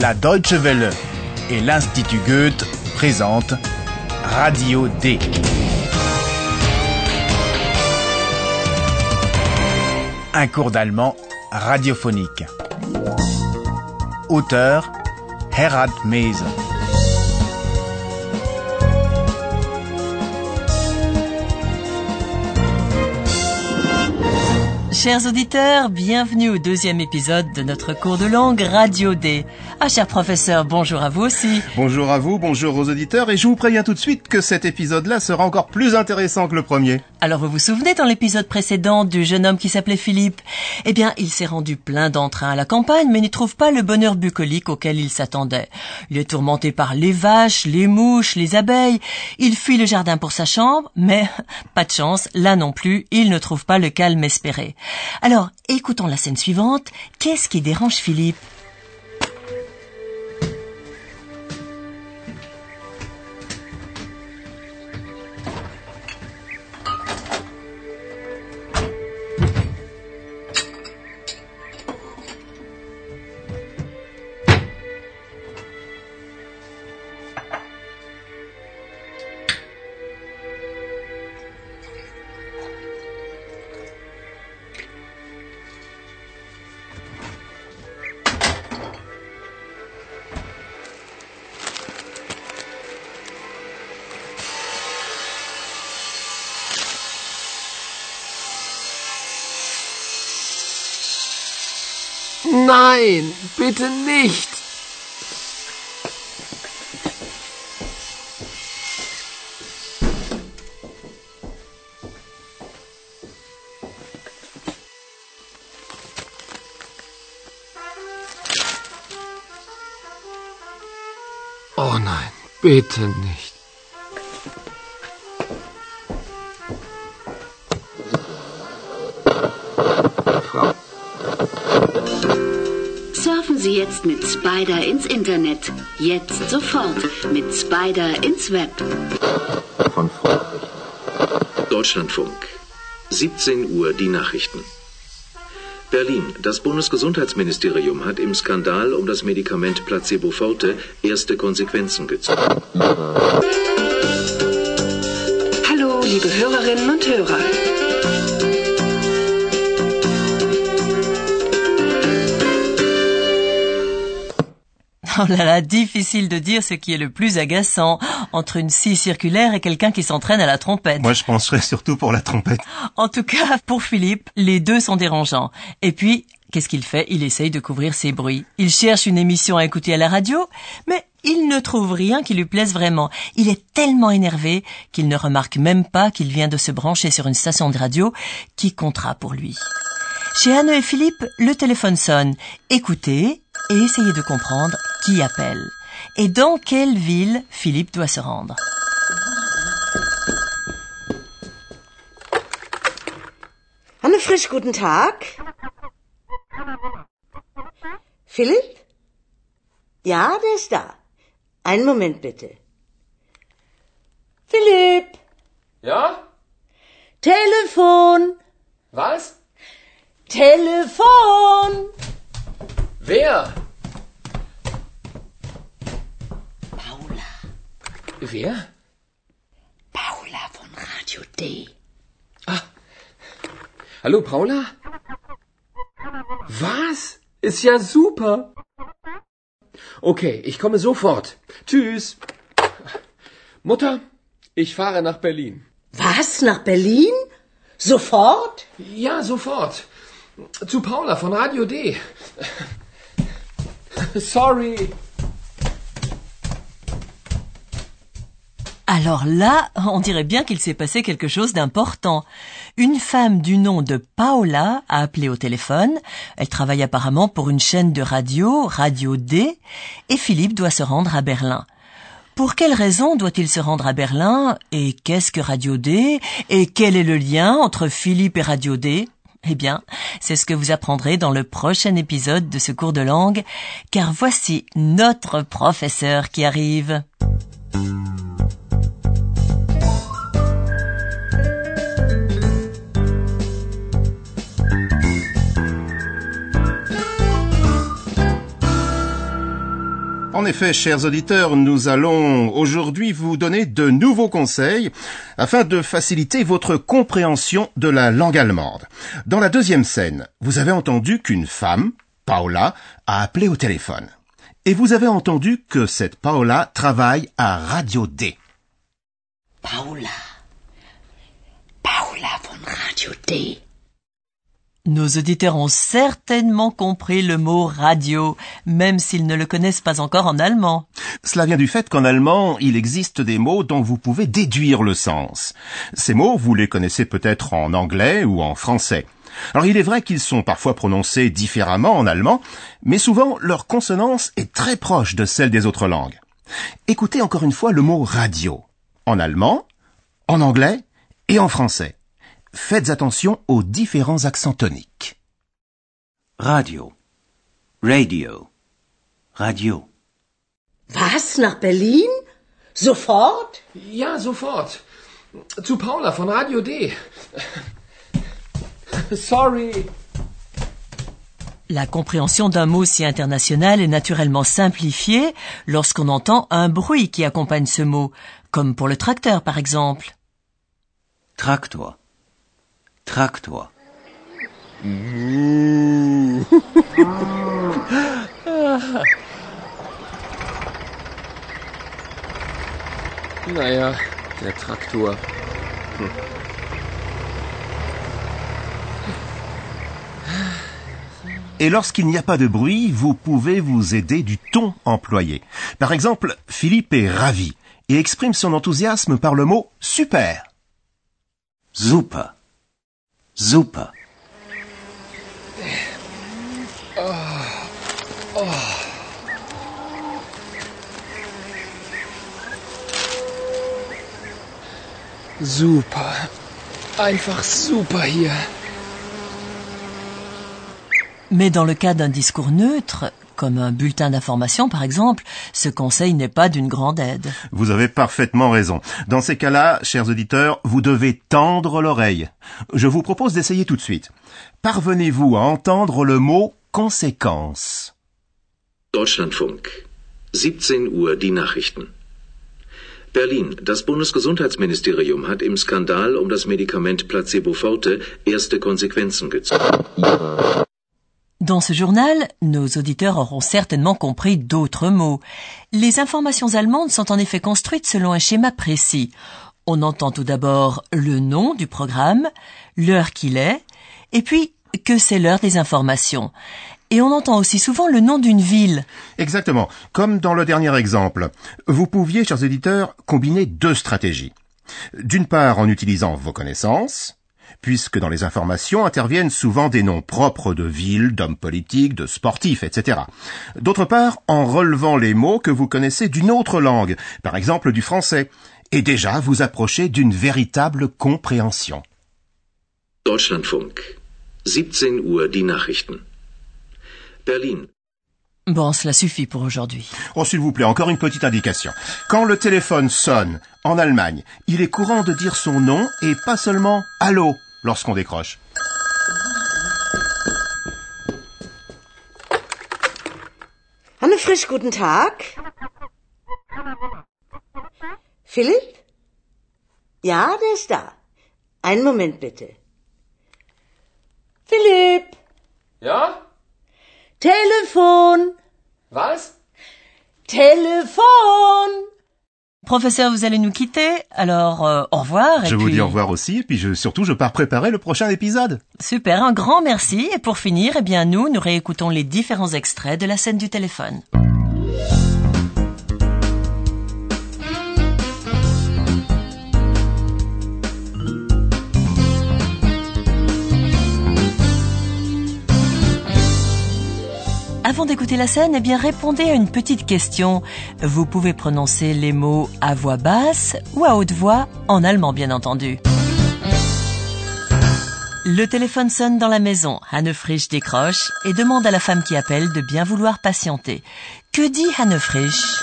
La Deutsche Welle et l'Institut Goethe présentent Radio D. Un cours d'allemand radiophonique. Auteur Herald Mese. Chers auditeurs, bienvenue au deuxième épisode de notre cours de langue Radio D. Ah, cher professeur, bonjour à vous aussi. Bonjour à vous, bonjour aux auditeurs, et je vous préviens tout de suite que cet épisode-là sera encore plus intéressant que le premier. Alors, vous vous souvenez dans l'épisode précédent du jeune homme qui s'appelait Philippe? Eh bien, il s'est rendu plein d'entrain à la campagne, mais n'y trouve pas le bonheur bucolique auquel il s'attendait. Il est tourmenté par les vaches, les mouches, les abeilles. Il fuit le jardin pour sa chambre, mais pas de chance, là non plus, il ne trouve pas le calme espéré. Alors, écoutons la scène suivante. Qu'est-ce qui dérange Philippe? Nein, bitte nicht. Oh nein, bitte nicht. Sie jetzt mit Spider ins Internet. Jetzt sofort mit Spider ins Web. von. Deutschlandfunk. 17 Uhr die Nachrichten. Berlin. Das Bundesgesundheitsministerium hat im Skandal um das Medikament Placebo Forte erste Konsequenzen gezogen. Hallo, liebe Hörerinnen und Hörer. Oh là là, difficile de dire ce qui est le plus agaçant entre une scie circulaire et quelqu'un qui s'entraîne à la trompette. Moi, je penserais surtout pour la trompette. En tout cas, pour Philippe, les deux sont dérangeants. Et puis, qu'est-ce qu'il fait? Il essaye de couvrir ses bruits. Il cherche une émission à écouter à la radio, mais il ne trouve rien qui lui plaise vraiment. Il est tellement énervé qu'il ne remarque même pas qu'il vient de se brancher sur une station de radio qui comptera pour lui. Chez Anne et Philippe, le téléphone sonne. Écoutez et essayez de comprendre qui appelle. Et dans quelle ville Philippe doit se rendre. Hanne Frisch, guten Tag. Philipp? Ja, der ist da. Einen Moment bitte. Philipp, Ja? Telefon, Was? Telefon. Wer? Paula, Wer? Paula von Radio D. Hallo, Paula? Was? Ist ja super. Okay, ich komme sofort. Tschüss. Mutter, ich fahre nach Berlin. Was, nach Berlin? Sofort? Ja, sofort. Paula Radio D. Sorry. Alors là, on dirait bien qu'il s'est passé quelque chose d'important. Une femme du nom de Paola a appelé au téléphone. Elle travaille apparemment pour une chaîne de radio, Radio D, et Philippe doit se rendre à Berlin. Pour quelle raison doit-il se rendre à Berlin Et qu'est-ce que Radio D Et quel est le lien entre Philippe et Radio D? Eh bien, c'est ce que vous apprendrez dans le prochain épisode de ce cours de langue, car voici notre professeur qui arrive. En effet, chers auditeurs, nous allons aujourd'hui vous donner de nouveaux conseils afin de faciliter votre compréhension de la langue allemande. Dans la deuxième scène, vous avez entendu qu'une femme, Paula, a appelé au téléphone. Et vous avez entendu que cette Paula travaille à Radio D. Paula. Paula von Radio D. Nos auditeurs ont certainement compris le mot radio, même s'ils ne le connaissent pas encore en allemand. Cela vient du fait qu'en allemand, il existe des mots dont vous pouvez déduire le sens. Ces mots, vous les connaissez peut-être en anglais ou en français. Alors il est vrai qu'ils sont parfois prononcés différemment en allemand, mais souvent leur consonance est très proche de celle des autres langues. Écoutez encore une fois le mot radio. En allemand, en anglais et en français. Faites attention aux différents accents toniques. Radio. Radio. Radio. Was, nach Berlin? Sofort? Ja, sofort. Zu Paula von Radio D. Sorry. La compréhension d'un mot si international est naturellement simplifiée lorsqu'on entend un bruit qui accompagne ce mot, comme pour le tracteur par exemple. Traktor. Traktor. Naja, der Traktor. Et lorsqu'il n'y a pas de bruit, vous pouvez vous aider du ton employé. Par exemple, Philippe est ravi et exprime son enthousiasme par le mot super. Super. Super. Super. Einfach super hier. Mais dans le cas d'un discours neutre, comme un bulletin d'information par exemple, ce conseil n'est pas d'une grande aide. Vous avez parfaitement raison. Dans ces cas-là, chers auditeurs, vous devez tendre l'oreille. Je vous propose d'essayer tout de suite. Parvenez-vous à entendre le mot conséquence Deutschlandfunk. 17 Uhr die Nachrichten. Berlin. Das Bundesgesundheitsministerium hat im Skandal um das Medikament Placebo Forte erste Konsequenzen gezogen. Dans ce journal, nos auditeurs auront certainement compris d'autres mots. Les informations allemandes sont en effet construites selon un schéma précis. On entend tout d'abord le nom du programme, l'heure qu'il est, et puis que c'est l'heure des informations. Et on entend aussi souvent le nom d'une ville. Exactement. Comme dans le dernier exemple. Vous pouviez, chers éditeurs, combiner deux stratégies. D'une part, en utilisant vos connaissances, puisque dans les informations interviennent souvent des noms propres de villes, d'hommes politiques, de sportifs, etc. D'autre part, en relevant les mots que vous connaissez d'une autre langue, par exemple du français, et déjà vous approchez d'une véritable compréhension. Deutschlandfunk. 17 Uhr die Nachrichten. Berlin. Bon, cela suffit pour aujourd'hui. Oh, s'il vous plaît, encore une petite indication. Quand le téléphone sonne, en Allemagne, il est courant de dire son nom et pas seulement allô lorsqu'on décroche. Anne Frisch, guten Tag? Philipp? Ja, der ist da. Einen Moment bitte. Philipp! Ja? Telefon! Was? Telefon! Professeur, vous allez nous quitter, alors euh, au revoir. et Je vous puis- dis au revoir aussi, et puis je, surtout je pars préparer le prochain épisode. Super, un grand merci. Et pour finir, eh bien nous, nous réécoutons les différents extraits de la scène du téléphone. Avant d'écouter la scène, eh bien répondez à une petite question. Vous pouvez prononcer les mots à voix basse ou à haute voix, en allemand bien entendu. Le téléphone sonne dans la maison. Hanne Frisch décroche et demande à la femme qui appelle de bien vouloir patienter. Que dit Hanne Frisch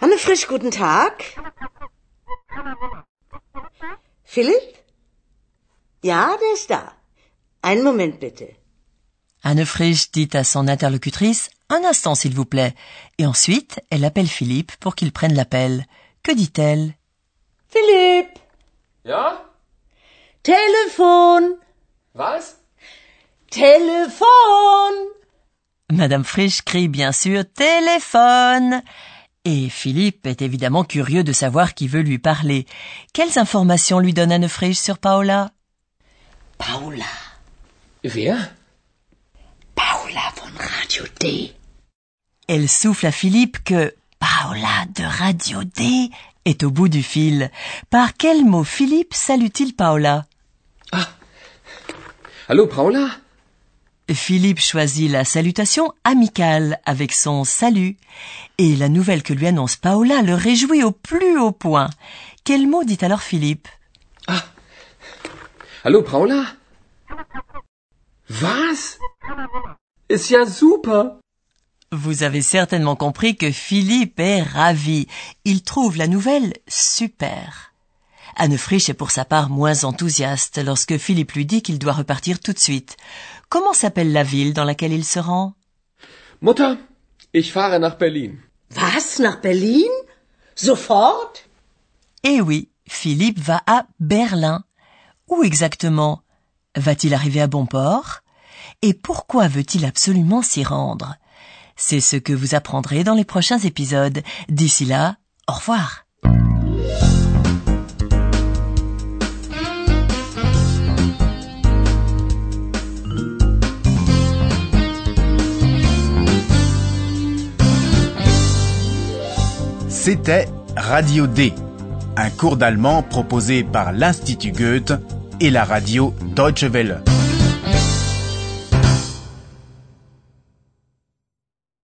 Anne Frisch, guten Tag. Philipp? Ja, der ist da. Einen Moment bitte. Anne Frisch dit à son interlocutrice Un instant, s'il vous plaît. Et ensuite, elle appelle Philippe pour qu'il prenne l'appel. Que dit-elle? Philipp, Ja? Telefon, Was? Telefon. Madame Frisch crie bien sûr téléphone. Et Philippe est évidemment curieux de savoir qui veut lui parler. Quelles informations lui donne Anne Frisch sur Paola? Paula, Wer? Paula von Radio D. Elle souffle à Philippe que Paola de Radio D est au bout du fil. Par quel mot Philippe salue-t-il Paola Hallo, Paula? Philippe choisit la salutation amicale avec son salut. Et la nouvelle que lui annonce Paola le réjouit au plus haut point. Quel mot dit alors Philippe? Hallo, Paula? Was? Ist ja super. Vous avez certainement compris que Philippe est ravi. Il trouve la nouvelle super. Anne Frisch est pour sa part moins enthousiaste lorsque Philippe lui dit qu'il doit repartir tout de suite. Comment s'appelle la ville dans laquelle il se rend? Mutter, ich fahre nach Berlin. Was, nach Berlin? Sofort? Eh oui, Philippe va à Berlin. Où exactement Va-t-il arriver à bon port? Et pourquoi veut-il absolument s'y rendre? C'est ce que vous apprendrez dans les prochains épisodes. D'ici là, au revoir. C'était Radio D, un cours d'allemand proposé par l'Institut Goethe et la radio Deutsche Welle.